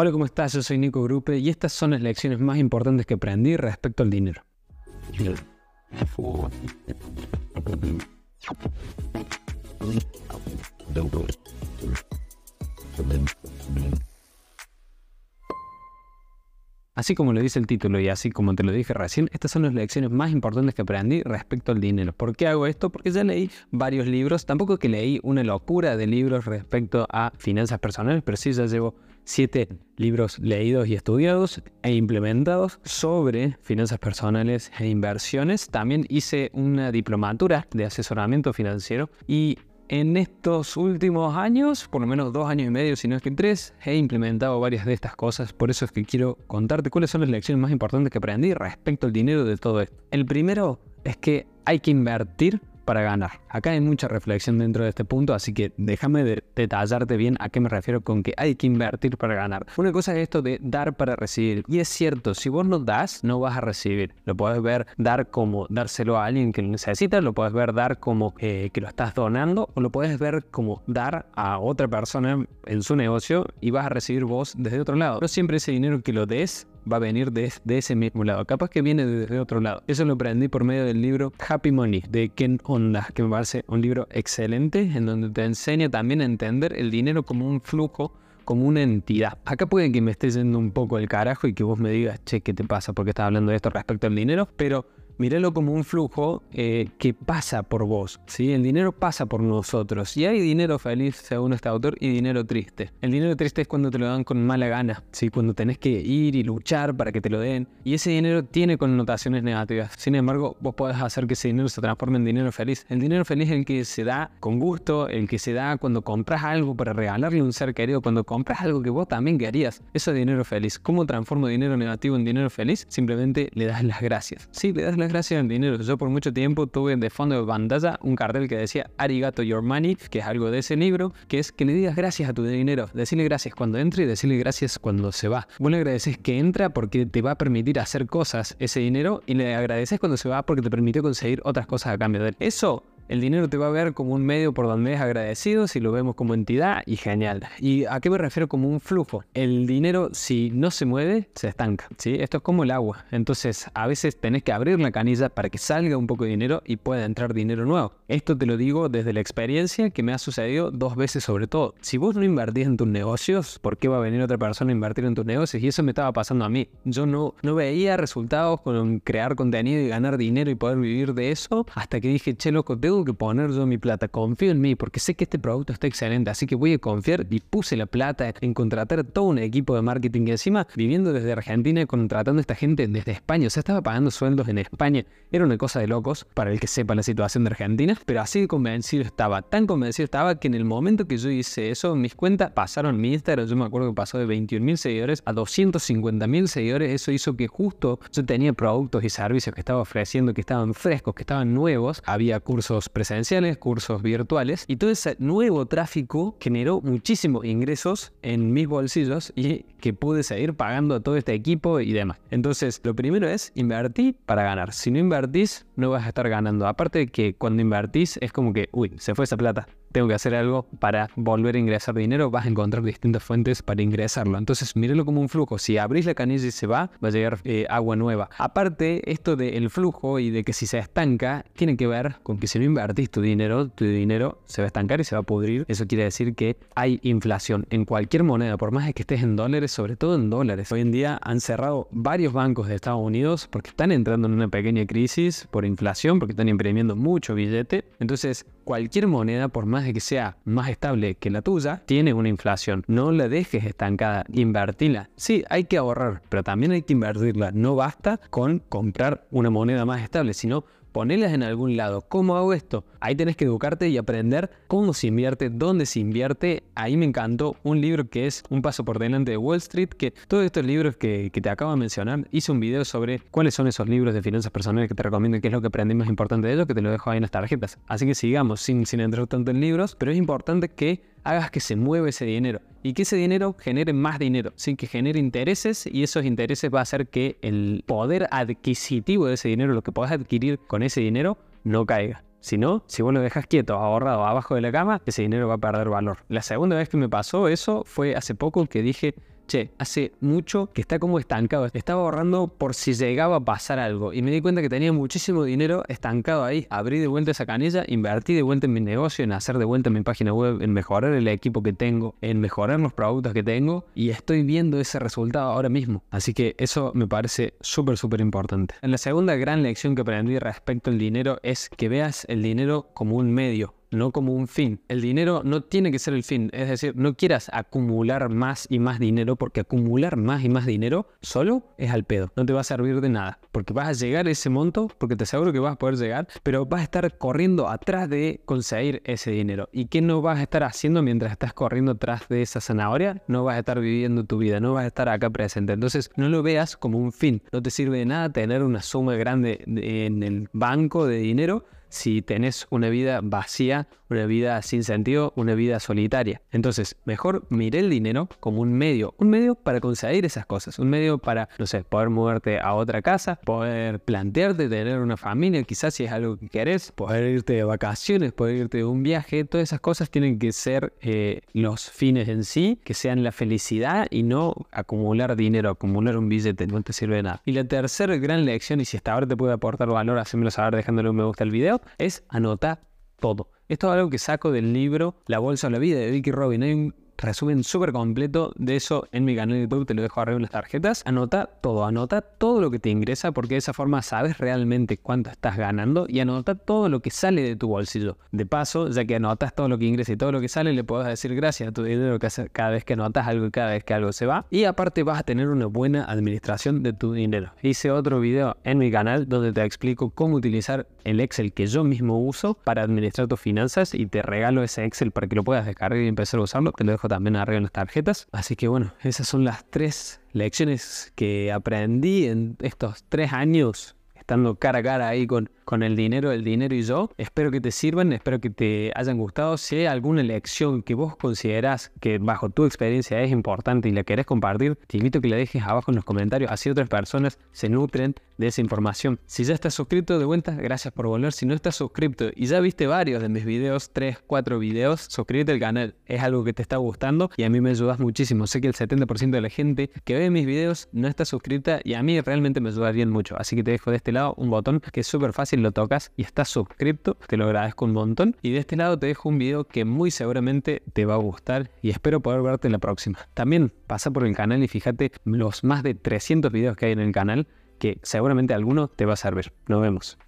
Hola, ¿cómo estás? Yo soy Nico Grupe y estas son las lecciones más importantes que aprendí respecto al dinero. Así como lo dice el título y así como te lo dije recién, estas son las lecciones más importantes que aprendí respecto al dinero. ¿Por qué hago esto? Porque ya leí varios libros, tampoco que leí una locura de libros respecto a finanzas personales, pero sí ya llevo siete libros leídos y estudiados e implementados sobre finanzas personales e inversiones. También hice una diplomatura de asesoramiento financiero y en estos últimos años, por lo menos dos años y medio, si no es que tres, he implementado varias de estas cosas. Por eso es que quiero contarte cuáles son las lecciones más importantes que aprendí respecto al dinero de todo esto. El primero es que hay que invertir para ganar. Acá hay mucha reflexión dentro de este punto, así que déjame detallarte bien a qué me refiero con que hay que invertir para ganar. Una cosa es esto de dar para recibir. Y es cierto, si vos no das, no vas a recibir. Lo puedes ver dar como dárselo a alguien que lo necesita, lo puedes ver dar como eh, que lo estás donando, o lo puedes ver como dar a otra persona en su negocio y vas a recibir vos desde otro lado. No siempre ese dinero que lo des va a venir de, ese mismo lado. Capaz que viene desde otro lado. Eso lo aprendí por medio del libro Happy Money de Ken Honda, que me un libro excelente en donde te enseña también a entender el dinero como un flujo como una entidad. Acá puede que me esté yendo un poco el carajo y que vos me digas, che, ¿qué te pasa? Porque estás hablando de esto respecto al dinero, pero míralo como un flujo eh, que pasa por vos. ¿sí? El dinero pasa por nosotros. Y hay dinero feliz, según este autor, y dinero triste. El dinero triste es cuando te lo dan con mala gana, ¿sí? cuando tenés que ir y luchar para que te lo den. Y ese dinero tiene connotaciones negativas. Sin embargo, vos podés hacer que ese dinero se transforme en dinero feliz. El dinero feliz es el que se da con gusto, el que se da cuando compras algo para regalarle a un ser querido, cuando compras algo que vos también querías. Eso es dinero feliz. ¿Cómo transformo dinero negativo en dinero feliz? Simplemente le das las gracias. Sí, le das las gracias al dinero. Yo por mucho tiempo tuve de fondo de pantalla un cartel que decía Arigato Your Money, que es algo de ese libro, que es que le digas gracias a tu dinero. Decirle gracias cuando entre y decirle gracias cuando se va. Vos le agradeces que entra porque te va a permitir hacer cosas ese dinero y le agradeces cuando se va porque te permitió conseguir otras cosas a cambio de él. Eso el dinero te va a ver como un medio por donde es agradecido, si lo vemos como entidad, y genial. ¿Y a qué me refiero como un flujo? El dinero, si no se mueve, se estanca. ¿sí? Esto es como el agua. Entonces, a veces tenés que abrir la canilla para que salga un poco de dinero y pueda entrar dinero nuevo. Esto te lo digo desde la experiencia que me ha sucedido dos veces sobre todo. Si vos no invertís en tus negocios, ¿por qué va a venir otra persona a invertir en tus negocios? Y eso me estaba pasando a mí. Yo no, no veía resultados con crear contenido y ganar dinero y poder vivir de eso hasta que dije, che, loco, que poner yo mi plata, confío en mí porque sé que este producto está excelente, así que voy a confiar y puse la plata en contratar todo un equipo de marketing y encima viviendo desde Argentina y contratando a esta gente desde España, o sea, estaba pagando sueldos en España, era una cosa de locos para el que sepa la situación de Argentina, pero así convencido estaba, tan convencido estaba que en el momento que yo hice eso, mis cuentas pasaron mi Instagram, yo me acuerdo que pasó de 21 mil seguidores a 250 mil seguidores, eso hizo que justo yo tenía productos y servicios que estaba ofreciendo que estaban frescos, que estaban nuevos, había cursos presenciales, cursos virtuales y todo ese nuevo tráfico generó muchísimos ingresos en mis bolsillos y que pude seguir pagando a todo este equipo y demás. Entonces, lo primero es invertir para ganar. Si no invertís, no vas a estar ganando. Aparte de que cuando invertís es como que, uy, se fue esa plata tengo que hacer algo para volver a ingresar dinero, vas a encontrar distintas fuentes para ingresarlo. Entonces, mírelo como un flujo. Si abrís la canilla y se va, va a llegar eh, agua nueva. Aparte, esto del flujo y de que si se estanca, tiene que ver con que si no invertís tu dinero, tu dinero se va a estancar y se va a pudrir. Eso quiere decir que hay inflación en cualquier moneda, por más que estés en dólares, sobre todo en dólares. Hoy en día han cerrado varios bancos de Estados Unidos porque están entrando en una pequeña crisis por inflación, porque están imprimiendo mucho billete. Entonces, cualquier moneda, por más de que sea más estable que la tuya, tiene una inflación. No la dejes estancada, invertila. Sí, hay que ahorrar, pero también hay que invertirla. No basta con comprar una moneda más estable, sino ponelas en algún lado. ¿Cómo hago esto? Ahí tenés que educarte y aprender cómo se invierte, dónde se invierte. Ahí me encantó un libro que es Un paso por delante de Wall Street, que todos estos libros que, te acabo de mencionar, hice un video sobre cuáles son esos libros de finanzas personales que te recomiendo y qué es lo que aprendí más importante de ellos, que te lo dejo ahí en las tarjetas. Así que sigamos sin, sin entrar tanto en libros, pero es importante que hagas que se mueva ese dinero y que ese dinero genere más dinero, sin que genere intereses y esos intereses va a hacer que el poder adquisitivo de ese dinero, lo que podás adquirir con ese dinero, no caiga. Si no, si vos lo dejas quieto, ahorrado abajo de la cama, ese dinero va a perder valor. La segunda vez que me pasó eso fue hace poco que dije, che, hace mucho que está como estancado. Estaba ahorrando por si llegaba a pasar algo. Y me di cuenta que tenía muchísimo dinero estancado ahí. Abrí de vuelta esa canilla, invertí de vuelta en mi negocio, en hacer de vuelta mi página web, en mejorar el equipo que tengo, en mejorar los productos que tengo. Y estoy viendo ese resultado ahora mismo. Así que eso me parece súper, súper importante. En la segunda gran lección que aprendí respecto al dinero es que veas el dinero como un medio no como un fin. El dinero no tiene que ser el fin, es decir, no quieras acumular más y más dinero porque acumular más y más dinero solo es al pedo, no te va a servir de nada, porque vas a llegar a ese monto, porque te aseguro que vas a poder llegar, pero vas a estar corriendo atrás de conseguir ese dinero. ¿Y qué no vas a estar haciendo mientras estás corriendo atrás de esa zanahoria? No vas a estar viviendo tu vida, no vas a estar acá presente. Entonces, no lo veas como un fin, no te sirve de nada tener una suma grande en el banco de dinero si tenés una vida vacía, una vida sin sentido, una vida solitaria. Entonces, mejor mire el dinero como un medio, un medio para conseguir esas cosas, un medio para, no sé, poder moverte a otra casa, poder plantearte tener una familia, quizás si es algo que querés, poder irte de vacaciones, poder irte de un viaje, todas esas cosas tienen que ser eh, los fines en sí, que sean la felicidad y no acumular dinero, acumular un billete, no te sirve de nada. Y la tercera gran lección, y si hasta ahora te puede aportar valor, hacémelo saber dejándole un me gusta al video, es anotar todo. Esto es algo que saco del libro La Bolsa de la Vida de Vicky Robin. Hay un resumen súper completo de eso en mi canal de YouTube, te lo dejo arriba en las tarjetas. Anota todo, anota todo lo que te ingresa porque de esa forma sabes realmente cuánto estás ganando y anota todo lo que sale de tu bolsillo. De paso, ya que anotas todo lo que ingresa y todo lo que sale, le puedes decir gracias a tu dinero cada vez que anotas algo y cada vez que algo se va. Y aparte vas a tener una buena administración de tu dinero. Hice otro video en mi canal donde te explico cómo utilizar el Excel que yo mismo uso para administrar tus finanzas y te regalo ese Excel para que lo puedas descargar y empezar a usarlo. Te lo dejo también arriba en las tarjetas. Así que bueno, esas son las tres lecciones que aprendí en estos tres años estando cara a cara ahí con, con el dinero, el dinero y yo. Espero que te sirvan, espero que te hayan gustado. Si hay alguna lección que vos considerás que bajo tu experiencia es importante y la querés compartir, te invito a que la dejes abajo en los comentarios, así otras personas se nutren de esa información. Si ya estás suscrito de vuelta, gracias por volver. Si no estás suscrito y ya viste varios de mis videos, 3, 4 videos, suscríbete al canal. Es algo que te está gustando y a mí me ayudas muchísimo. Sé que el 70% de la gente que ve mis videos no está suscrita y a mí realmente me ayuda mucho. Así que te dejo de este lado un botón que es súper fácil, lo tocas y estás suscrito, te lo agradezco un montón. Y de este lado te dejo un video que muy seguramente te va a gustar y espero poder verte en la próxima. También pasa por el canal y fíjate los más de 300 videos que hay en el canal que seguramente alguno te va a servir. Nos vemos.